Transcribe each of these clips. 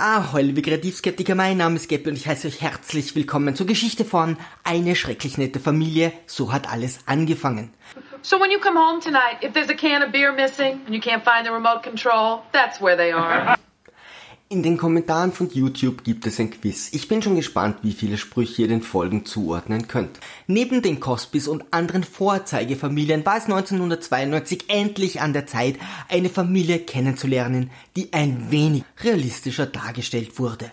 Ahoi, liebe Kreativskeptiker, mein Name ist Gabby und ich heiße euch herzlich willkommen zur Geschichte von Eine schrecklich nette Familie. So hat alles angefangen. So when you come home tonight, if there's a can of beer missing and you can't find the remote control, that's where they are. In den Kommentaren von YouTube gibt es ein Quiz. Ich bin schon gespannt, wie viele Sprüche ihr den Folgen zuordnen könnt. Neben den Cosbys und anderen Vorzeigefamilien war es 1992 endlich an der Zeit, eine Familie kennenzulernen, die ein wenig realistischer dargestellt wurde.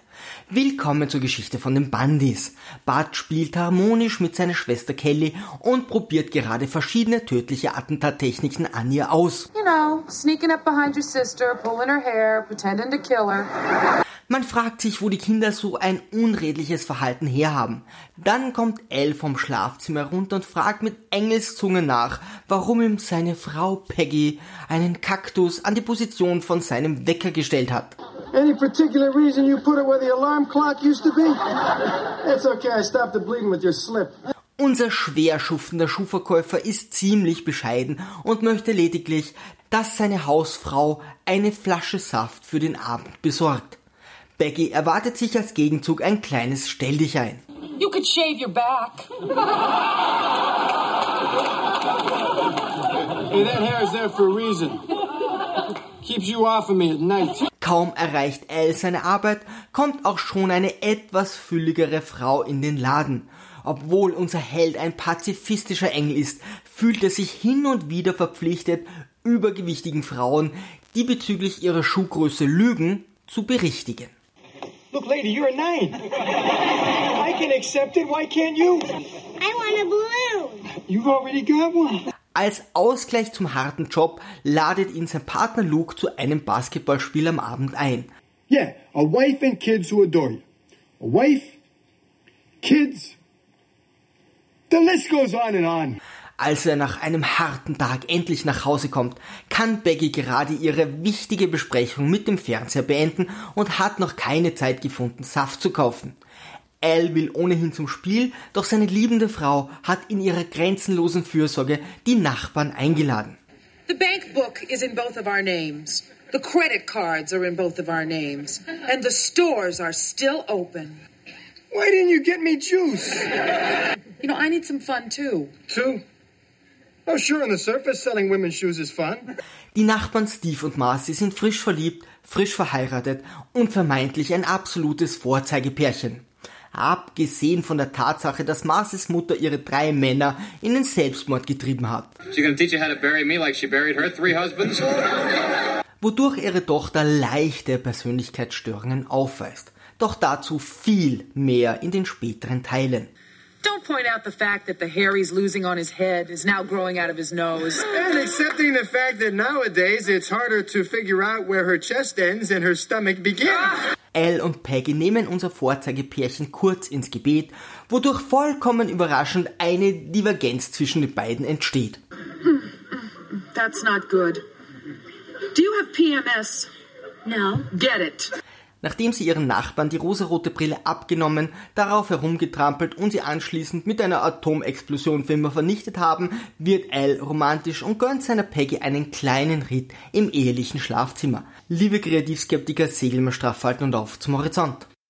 Willkommen zur Geschichte von den Bundys. Bart spielt harmonisch mit seiner Schwester Kelly und probiert gerade verschiedene tödliche Attentattechniken an ihr aus. You know, sneaking up behind your sister, pulling her hair, pretending to kill her. Man fragt sich, wo die Kinder so ein unredliches Verhalten herhaben. Dann kommt Elle vom Schlafzimmer runter und fragt mit Engelszunge nach, warum ihm seine Frau Peggy einen Kaktus an die Position von seinem Wecker gestellt hat. Any particular reason you put it where the alarm clock used to be? It's okay, I stopped the bleeding with your slip. Unser schwer schuftender Schuhverkäufer ist ziemlich bescheiden und möchte lediglich, dass seine Hausfrau eine Flasche Saft für den Abend besorgt. Becky erwartet sich als Gegenzug ein kleines Stelldichein. You could shave your back. Hey, that hair is there for a reason. Keeps you off of me at night. Kaum erreicht Elle seine Arbeit, kommt auch schon eine etwas fülligere Frau in den Laden. Obwohl unser Held ein pazifistischer Engel ist, fühlt er sich hin und wieder verpflichtet, übergewichtigen Frauen, die bezüglich ihrer Schuhgröße lügen, zu berichtigen. Look, lady, you're a nine. I can accept it. Why can't you? I want a balloon. You've already got one. Als Ausgleich zum harten Job ladet ihn sein Partner Luke zu einem Basketballspiel am Abend ein. Yeah, a wife and kids who adore you. A wife, kids. The list goes on and on. Als er nach einem harten Tag endlich nach Hause kommt, kann Becky gerade ihre wichtige Besprechung mit dem Fernseher beenden und hat noch keine Zeit gefunden, Saft zu kaufen. Al will ohnehin zum Spiel, doch seine liebende Frau hat in ihrer grenzenlosen Fürsorge die Nachbarn eingeladen. The bank book is in both of our names. The credit cards are in both of our names. And the stores are still open. Why didn't you get me juice? You know, I need some fun too. Two. Oh, sure, on the surface, selling women's shoes is fun. Die Nachbarn Steve und Marcy sind frisch verliebt, frisch verheiratet und vermeintlich ein absolutes Vorzeigepärchen. Abgesehen von der Tatsache, dass Marcys Mutter ihre drei Männer in den Selbstmord getrieben hat. She gonna teach you how to bury me like she buried her three husbands? wodurch ihre Tochter leichte Persönlichkeitsstörungen aufweist. Doch dazu viel mehr in den späteren Teilen. Don't point out the fact that the hair he's losing on his head is now growing out of his nose. And accepting the fact that nowadays it's harder to figure out where her chest ends and her stomach begins. Al und Peggy nehmen unser Vorzeigepärchen kurz ins Gebet, wodurch vollkommen überraschend eine Divergenz zwischen den beiden entsteht. That's not good. Do you have PMS? No. Get it. Nachdem sie ihren Nachbarn die rosarote Brille abgenommen, darauf herumgetrampelt und sie anschließend mit einer Atomexplosion für immer vernichtet haben, wird Al romantisch und gönnt seiner Peggy einen kleinen Ritt im ehelichen Schlafzimmer. Liebe Kreativskeptiker, segeln wir straff halten und auf zum Horizont.